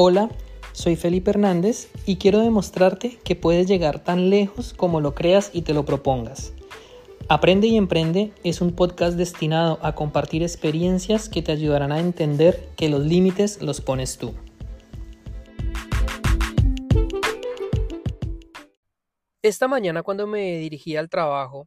Hola, soy Felipe Hernández y quiero demostrarte que puedes llegar tan lejos como lo creas y te lo propongas. Aprende y Emprende es un podcast destinado a compartir experiencias que te ayudarán a entender que los límites los pones tú. Esta mañana cuando me dirigí al trabajo,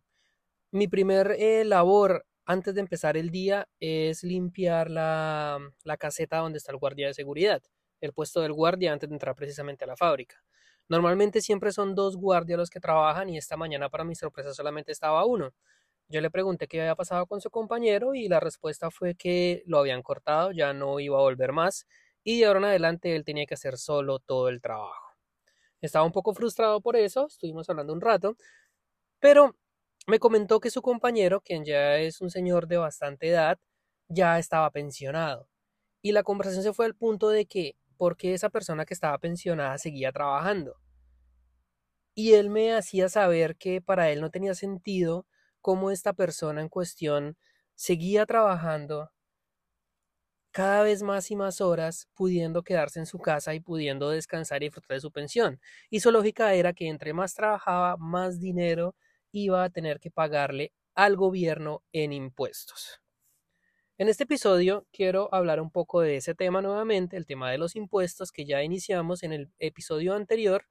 mi primer eh, labor antes de empezar el día es limpiar la, la caseta donde está el guardia de seguridad el puesto del guardia antes de entrar precisamente a la fábrica. Normalmente siempre son dos guardias los que trabajan y esta mañana para mi sorpresa solamente estaba uno. Yo le pregunté qué había pasado con su compañero y la respuesta fue que lo habían cortado, ya no iba a volver más y de ahora en adelante él tenía que hacer solo todo el trabajo. Estaba un poco frustrado por eso, estuvimos hablando un rato, pero me comentó que su compañero, quien ya es un señor de bastante edad, ya estaba pensionado. Y la conversación se fue al punto de que porque esa persona que estaba pensionada seguía trabajando. Y él me hacía saber que para él no tenía sentido cómo esta persona en cuestión seguía trabajando cada vez más y más horas, pudiendo quedarse en su casa y pudiendo descansar y disfrutar de su pensión. Y su lógica era que entre más trabajaba, más dinero iba a tener que pagarle al gobierno en impuestos. En este episodio quiero hablar un poco de ese tema nuevamente, el tema de los impuestos que ya iniciamos en el episodio anterior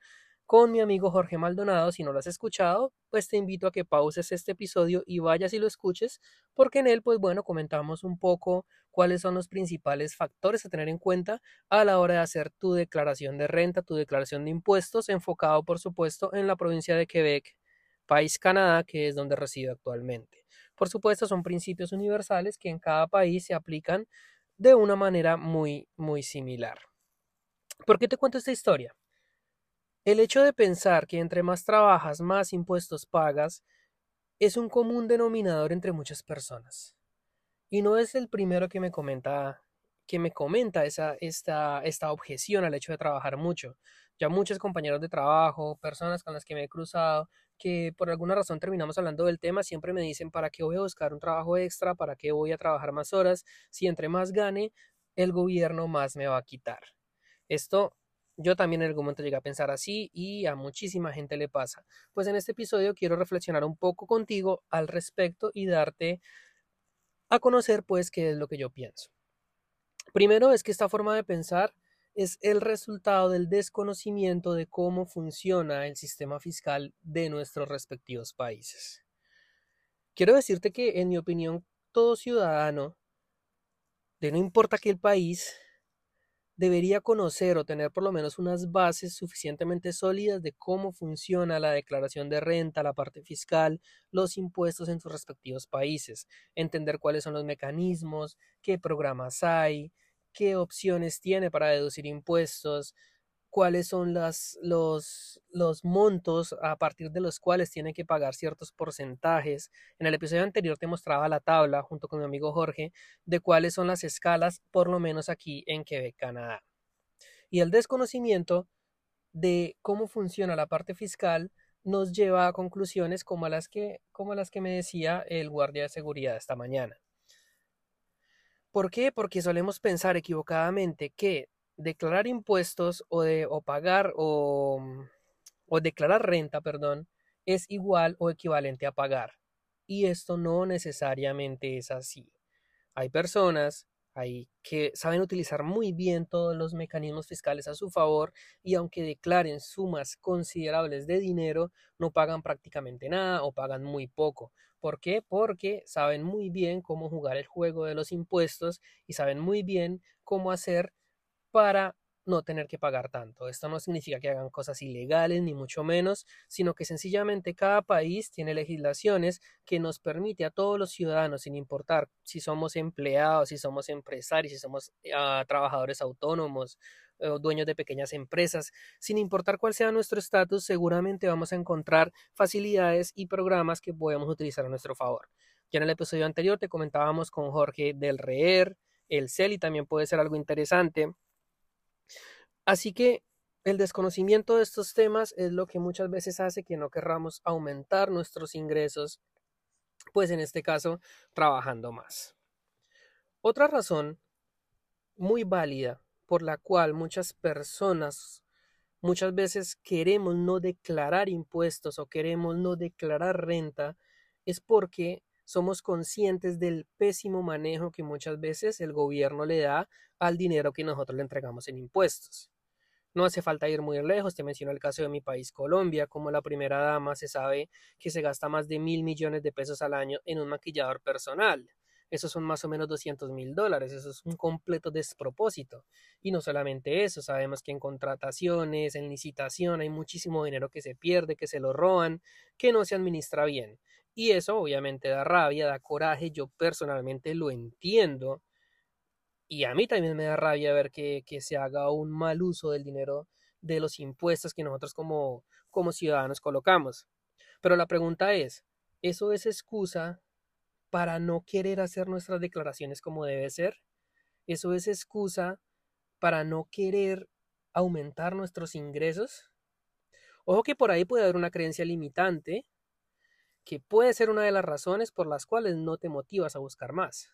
con mi amigo Jorge Maldonado. Si no lo has escuchado, pues te invito a que pauses este episodio y vayas y lo escuches, porque en él, pues bueno, comentamos un poco cuáles son los principales factores a tener en cuenta a la hora de hacer tu declaración de renta, tu declaración de impuestos, enfocado por supuesto en la provincia de Quebec, país Canadá, que es donde resido actualmente. Por supuesto, son principios universales que en cada país se aplican de una manera muy, muy similar. ¿Por qué te cuento esta historia? El hecho de pensar que entre más trabajas, más impuestos pagas, es un común denominador entre muchas personas. Y no es el primero que me comenta, que me comenta esa, esta, esta objeción al hecho de trabajar mucho. Ya muchos compañeros de trabajo, personas con las que me he cruzado, que por alguna razón terminamos hablando del tema, siempre me dicen, ¿para qué voy a buscar un trabajo extra? ¿Para qué voy a trabajar más horas? Si entre más gane, el gobierno más me va a quitar. Esto yo también en algún momento llegué a pensar así y a muchísima gente le pasa. Pues en este episodio quiero reflexionar un poco contigo al respecto y darte a conocer pues qué es lo que yo pienso. Primero es que esta forma de pensar es el resultado del desconocimiento de cómo funciona el sistema fiscal de nuestros respectivos países. Quiero decirte que, en mi opinión, todo ciudadano, de no importa qué país, debería conocer o tener por lo menos unas bases suficientemente sólidas de cómo funciona la declaración de renta, la parte fiscal, los impuestos en sus respectivos países, entender cuáles son los mecanismos, qué programas hay, qué opciones tiene para deducir impuestos, cuáles son las, los, los montos a partir de los cuales tiene que pagar ciertos porcentajes. En el episodio anterior te mostraba la tabla, junto con mi amigo Jorge, de cuáles son las escalas, por lo menos aquí en Quebec, Canadá. Y el desconocimiento de cómo funciona la parte fiscal nos lleva a conclusiones como las que, como las que me decía el guardia de seguridad esta mañana. ¿Por qué? Porque solemos pensar equivocadamente que declarar impuestos o, pagar o, mm, o declarar renta, perdón, es igual o equivalente a pagar. Y esto no necesariamente es así. Hay personas hay que saben utilizar muy bien todos los mecanismos fiscales a su favor y aunque declaren sumas considerables de dinero, no pagan prácticamente nada o pagan muy poco. ¿Por qué? Porque saben muy bien cómo jugar el juego de los impuestos y saben muy bien cómo hacer para no tener que pagar tanto. Esto no significa que hagan cosas ilegales, ni mucho menos, sino que sencillamente cada país tiene legislaciones que nos permite a todos los ciudadanos, sin importar si somos empleados, si somos empresarios, si somos ah, trabajadores autónomos o dueños de pequeñas empresas, sin importar cuál sea nuestro estatus, seguramente vamos a encontrar facilidades y programas que podemos utilizar a nuestro favor. Ya en el episodio anterior te comentábamos con Jorge del REER, el CELI también puede ser algo interesante Así que el desconocimiento de estos temas es lo que muchas veces hace que no querramos aumentar nuestros ingresos, pues en este caso trabajando más. Otra razón muy válida por la cual muchas personas muchas veces queremos no declarar impuestos o queremos no declarar renta es porque somos conscientes del pésimo manejo que muchas veces el gobierno le da al dinero que nosotros le entregamos en impuestos. No hace falta ir muy lejos, te menciono el caso de mi país, Colombia, como la primera dama se sabe que se gasta más de mil millones de pesos al año en un maquillador personal. Esos son más o menos 200 mil dólares, eso es un completo despropósito. Y no solamente eso, sabemos que en contrataciones, en licitación, hay muchísimo dinero que se pierde, que se lo roban, que no se administra bien. Y eso obviamente da rabia, da coraje, yo personalmente lo entiendo, y a mí también me da rabia ver que, se haga un mal uso del dinero de los impuestos que nosotros como, como ciudadanos colocamos. Pero la pregunta es, ¿eso es excusa para no querer hacer nuestras declaraciones como debe ser? ¿Eso es excusa para no querer aumentar nuestros ingresos? Ojo que por ahí puede haber una creencia limitante que puede ser una de las razones por las cuales no te motivas a buscar más.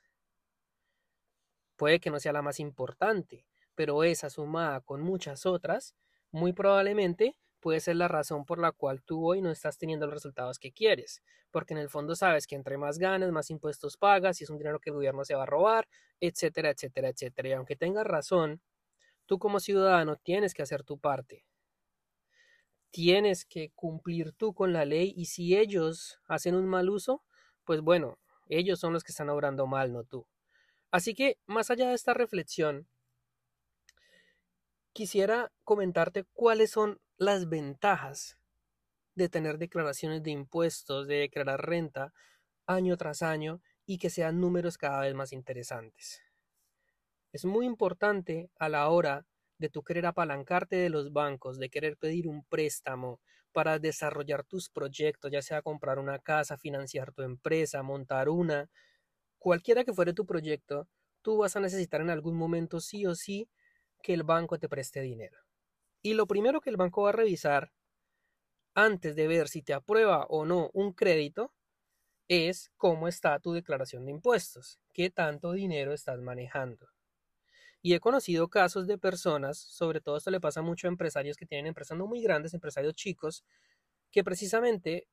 Puede que no sea la más importante, pero esa sumada con muchas otras, muy probablemente puede ser la razón por la cual tú hoy no estás teniendo los resultados que quieres, porque en el fondo sabes que entre más ganas, más impuestos pagas, y es un dinero que el gobierno se va a robar, etcétera, etcétera, etcétera. Y aunque tengas razón, tú como ciudadano tienes que hacer tu parte. Tienes que cumplir tú con la ley y si ellos hacen un mal uso, pues bueno, ellos son los que están obrando mal, no tú. Así que, más allá de esta reflexión, quisiera comentarte cuáles son las ventajas de tener declaraciones de impuestos, de declarar renta año tras año y que sean números cada vez más interesantes. Es muy importante a la hora de tu querer apalancarte de los bancos, de querer pedir un préstamo para desarrollar tus proyectos, ya sea comprar una casa, financiar tu empresa, montar una, cualquiera que fuere tu proyecto, tú vas a necesitar en algún momento sí o sí que el banco te preste dinero. Y lo primero que el banco va a revisar antes de ver si te aprueba o no un crédito es cómo está tu declaración de impuestos, qué tanto dinero estás manejando. Y he conocido casos de personas, sobre todo esto le pasa mucho a empresarios que tienen empresas no muy grandes, empresarios chicos, que precisamente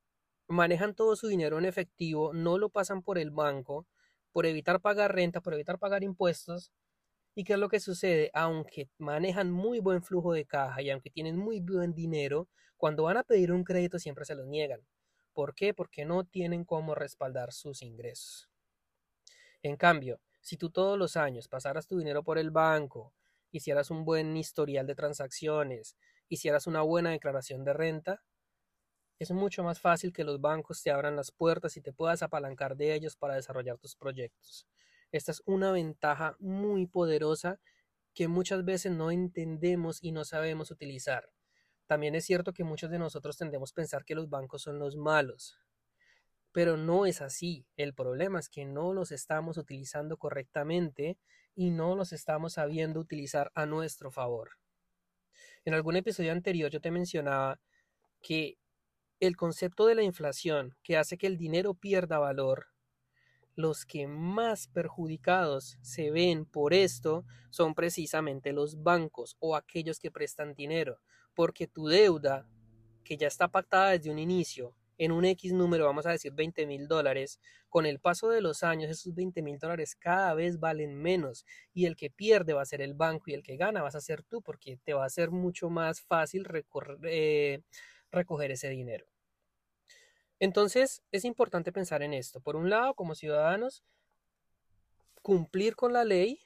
manejan todo su dinero en efectivo, no lo pasan por el banco, por evitar pagar renta, por evitar pagar impuestos. ¿Y qué es lo que sucede? Aunque manejan muy buen flujo de caja y aunque tienen muy buen dinero, cuando van a pedir un crédito siempre se los niegan. ¿Por qué? Porque no tienen cómo respaldar sus ingresos. En cambio, si tú todos los años pasaras tu dinero por el banco, hicieras un buen historial de transacciones, hicieras una buena declaración de renta, es mucho más fácil que los bancos te abran las puertas y te puedas apalancar de ellos para desarrollar tus proyectos. Esta es una ventaja muy poderosa que muchas veces no entendemos y no sabemos utilizar. También es cierto que muchos de nosotros tendemos a pensar que los bancos son los malos, pero no es así. El problema es que no los estamos utilizando correctamente y no los estamos sabiendo utilizar a nuestro favor. En algún episodio anterior yo te mencionaba que el concepto de la inflación que hace que el dinero pierda valor, los que más perjudicados se ven por esto son precisamente los bancos o aquellos que prestan dinero, porque tu deuda, que ya está pactada desde un inicio, en un X número, vamos a decir 20 mil dólares, con el paso de los años esos 20 mil dólares cada vez valen menos y el que pierde va a ser el banco y el que gana vas a ser tú porque te va a ser mucho más fácil eh, recoger ese dinero. Entonces, es importante pensar en esto. Por un lado, como ciudadanos, cumplir con la ley,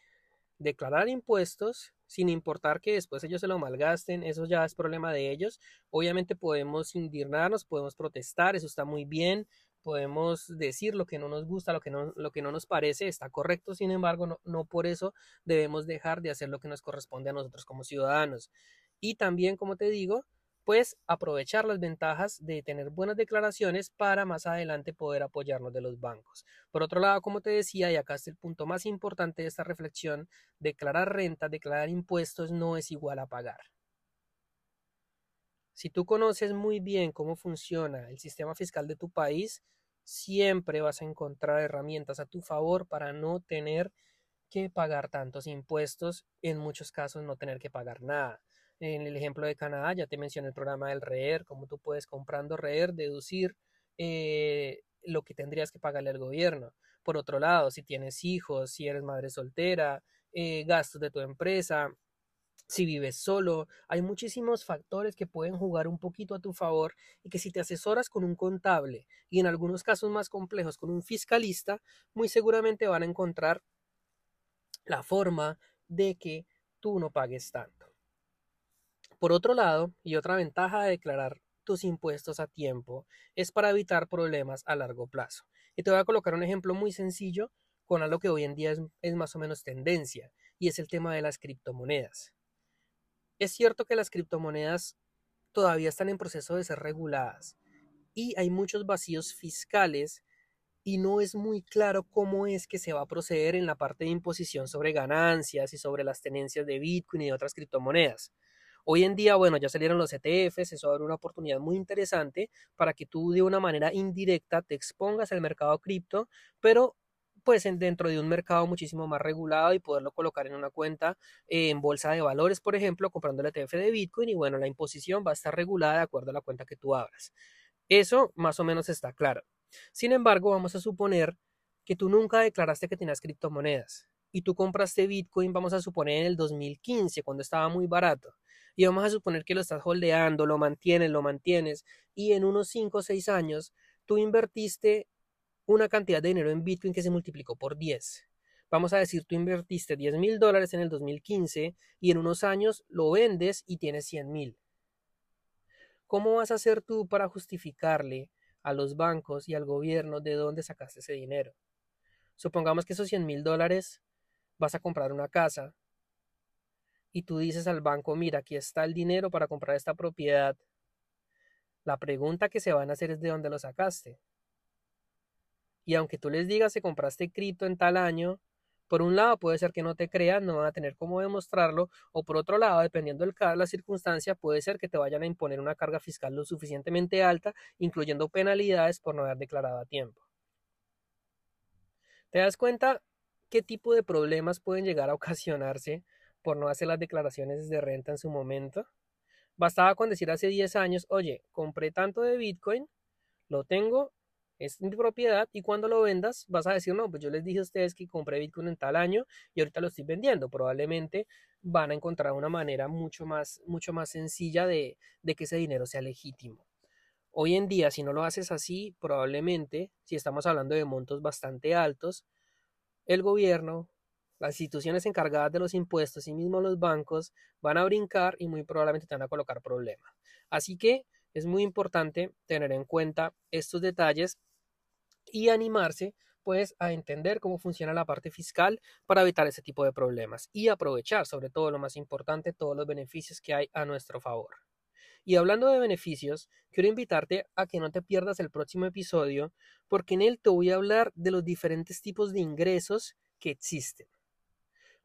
declarar impuestos, sin importar que después ellos se lo malgasten, eso ya es problema de ellos. Obviamente podemos indignarnos, podemos protestar, eso está muy bien, podemos decir lo que no nos gusta, lo que no, lo que no nos parece, está correcto, sin embargo, no, no por eso debemos dejar de hacer lo que nos corresponde a nosotros como ciudadanos. Y también, como te digo, pues aprovechar las ventajas de tener buenas declaraciones para más adelante poder apoyarnos de los bancos. Por otro lado, como te decía, y acá es el punto más importante de esta reflexión, declarar renta, declarar impuestos no es igual a pagar. Si tú conoces muy bien cómo funciona el sistema fiscal de tu país, siempre vas a encontrar herramientas a tu favor para no tener que pagar tantos impuestos, en muchos casos no tener que pagar nada. En el ejemplo de Canadá, ya te mencioné el programa del REER, cómo tú puedes comprando REER deducir eh, lo que tendrías que pagarle al gobierno. Por otro lado, si tienes hijos, si eres madre soltera, eh, gastos de tu empresa, si vives solo, hay muchísimos factores que pueden jugar un poquito a tu favor y que si te asesoras con un contable y en algunos casos más complejos con un fiscalista, muy seguramente van a encontrar la forma de que tú no pagues tanto. Por otro lado, y otra ventaja de declarar tus impuestos a tiempo es para evitar problemas a largo plazo. Y te voy a colocar un ejemplo muy sencillo con algo que hoy en día es, más o menos tendencia, y es el tema de las criptomonedas. Es cierto que las criptomonedas todavía están en proceso de ser reguladas y hay muchos vacíos fiscales y no es muy claro cómo es que se va a proceder en la parte de imposición sobre ganancias y sobre las tenencias de Bitcoin y de otras criptomonedas. Hoy en día, bueno, ya salieron los ETFs, eso abre una oportunidad muy interesante para que tú de una manera indirecta te expongas al mercado cripto, pero pues dentro de un mercado muchísimo más regulado y poderlo colocar en una cuenta eh, en bolsa de valores, por ejemplo, comprando el ETF de Bitcoin y bueno, la imposición va a estar regulada de acuerdo a la cuenta que tú abras. Eso más o menos está claro. Sin embargo, vamos a suponer que tú nunca declaraste que tenías criptomonedas y tú compraste Bitcoin, vamos a suponer en el 2015, cuando estaba muy barato. Y vamos a suponer que lo estás holdeando, lo mantienes, lo mantienes, y en unos 5 o 6 años tú invertiste una cantidad de dinero en Bitcoin que se multiplicó por 10. Vamos a decir, tú invertiste 10 mil dólares en el 2015 y en unos años lo vendes y tienes 100 mil. ¿Cómo vas a hacer tú para justificarle a los bancos y al gobierno de dónde sacaste ese dinero? Supongamos que esos 100 mil dólares vas a comprar una casa y tú dices al banco, mira, aquí está el dinero para comprar esta propiedad. La pregunta que se van a hacer es de dónde lo sacaste. Y aunque tú les digas que compraste cripto en tal año, por un lado puede ser que no te crean, no van a tener cómo demostrarlo, o por otro lado, dependiendo caso, la circunstancia, puede ser que te vayan a imponer una carga fiscal lo suficientemente alta, incluyendo penalidades por no haber declarado a tiempo. ¿Te das cuenta qué tipo de problemas pueden llegar a ocasionarse por no hacer las declaraciones de renta en su momento? Bastaba con decir hace 10 años, oye, compré tanto de Bitcoin, lo tengo es mi propiedad y cuando lo vendas vas a decir, no, pues yo les dije a ustedes que compré Bitcoin en tal año y ahorita lo estoy vendiendo. Probablemente van a encontrar una manera mucho más, mucho más sencilla de, de que ese dinero sea legítimo. Hoy en día, si no lo haces así, probablemente, si estamos hablando de montos bastante altos, el gobierno, las instituciones encargadas de los impuestos y mismo los bancos van a brincar y muy probablemente te van a colocar problemas. Así que es muy importante tener en cuenta estos detalles y animarse pues a entender cómo funciona la parte fiscal para evitar ese tipo de problemas y aprovechar sobre todo lo más importante todos los beneficios que hay a nuestro favor. Y hablando de beneficios, quiero invitarte a que no te pierdas el próximo episodio porque en él te voy a hablar de los diferentes tipos de ingresos que existen.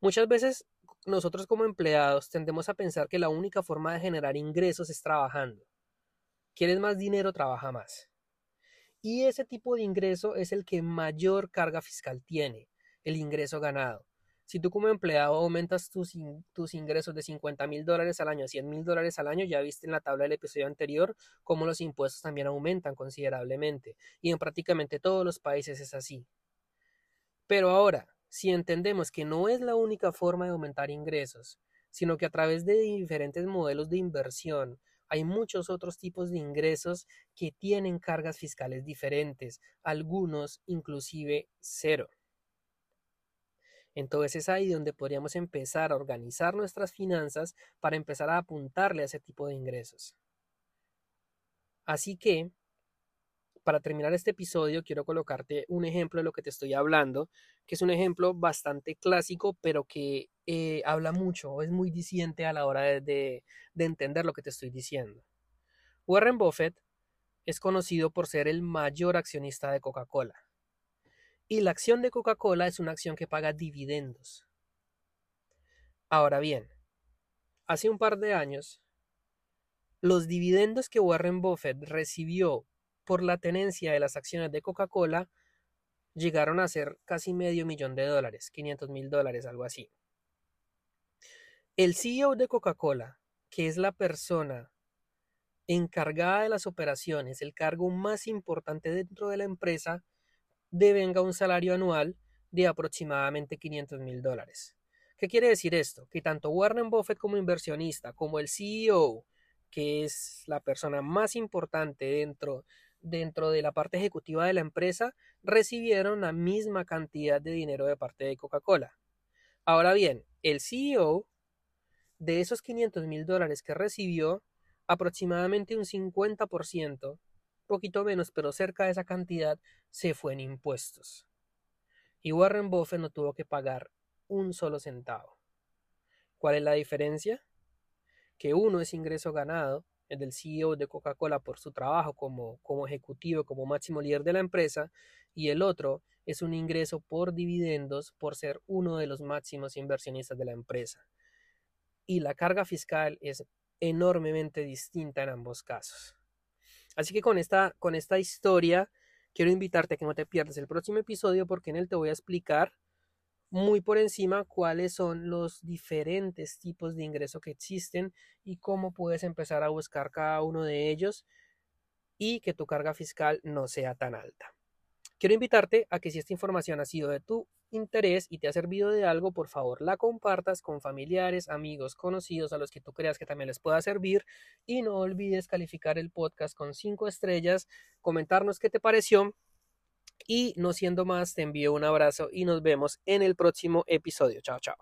Muchas veces nosotros como empleados tendemos a pensar que la única forma de generar ingresos es trabajando. ¿Quieres más dinero? Trabaja más. Y ese tipo de ingreso es el que mayor carga fiscal tiene, el ingreso ganado. Si tú como empleado aumentas tus, tus ingresos de 50 mil dólares al año a 100 mil dólares al año, ya viste en la tabla del episodio anterior cómo los impuestos también aumentan considerablemente. Y en prácticamente todos los países es así. Pero ahora, si entendemos que no es la única forma de aumentar ingresos, sino que a través de diferentes modelos de inversión, hay muchos otros tipos de ingresos que tienen cargas fiscales diferentes, algunos inclusive cero. Entonces es ahí donde podríamos empezar a organizar nuestras finanzas para empezar a apuntarle a ese tipo de ingresos. Así que, para terminar este episodio, quiero colocarte un ejemplo de lo que te estoy hablando, que es un ejemplo bastante clásico, pero que eh, habla mucho, es muy diciente a la hora de entender lo que te estoy diciendo. Warren Buffett es conocido por ser el mayor accionista de Coca-Cola. Y la acción de Coca-Cola es una acción que paga dividendos. Ahora bien, hace un par de años, los dividendos que Warren Buffett recibió por la tenencia de las acciones de Coca-Cola llegaron a ser casi medio millón de dólares, 500 mil dólares, algo así. El CEO de Coca-Cola, que es la persona encargada de las operaciones, el cargo más importante dentro de la empresa, devenga un salario anual de aproximadamente 500 mil dólares. ¿Qué quiere decir esto? Que tanto Warren Buffett como inversionista, como el CEO, que es la persona más importante dentro, dentro de la parte ejecutiva de la empresa, recibieron la misma cantidad de dinero de parte de Coca-Cola. Ahora bien, el CEO de esos 500 mil dólares que recibió, aproximadamente un 50%, poquito menos, pero cerca de esa cantidad, se fue en impuestos. Y Warren Buffett no tuvo que pagar un solo centavo. ¿Cuál es la diferencia? Que uno es ingreso ganado, del CEO de Coca-Cola por su trabajo como, como ejecutivo, como máximo líder de la empresa, y el otro es un ingreso por dividendos por ser uno de los máximos inversionistas de la empresa y la carga fiscal es enormemente distinta en ambos casos. Así que con esta, con esta historia quiero invitarte a que no te pierdas el próximo episodio porque en él te voy a explicar muy por encima cuáles son los diferentes tipos de ingreso que existen y cómo puedes empezar a buscar cada uno de ellos y que tu carga fiscal no sea tan alta. Quiero invitarte a que si esta información ha sido de tu interés y te ha servido de algo, por favor la compartas con familiares, amigos, conocidos a los que tú creas que también les pueda servir y no olvides calificar el podcast con cinco estrellas, comentarnos qué te pareció y no siendo más te envío un abrazo y nos vemos en el próximo episodio. Chao, chao.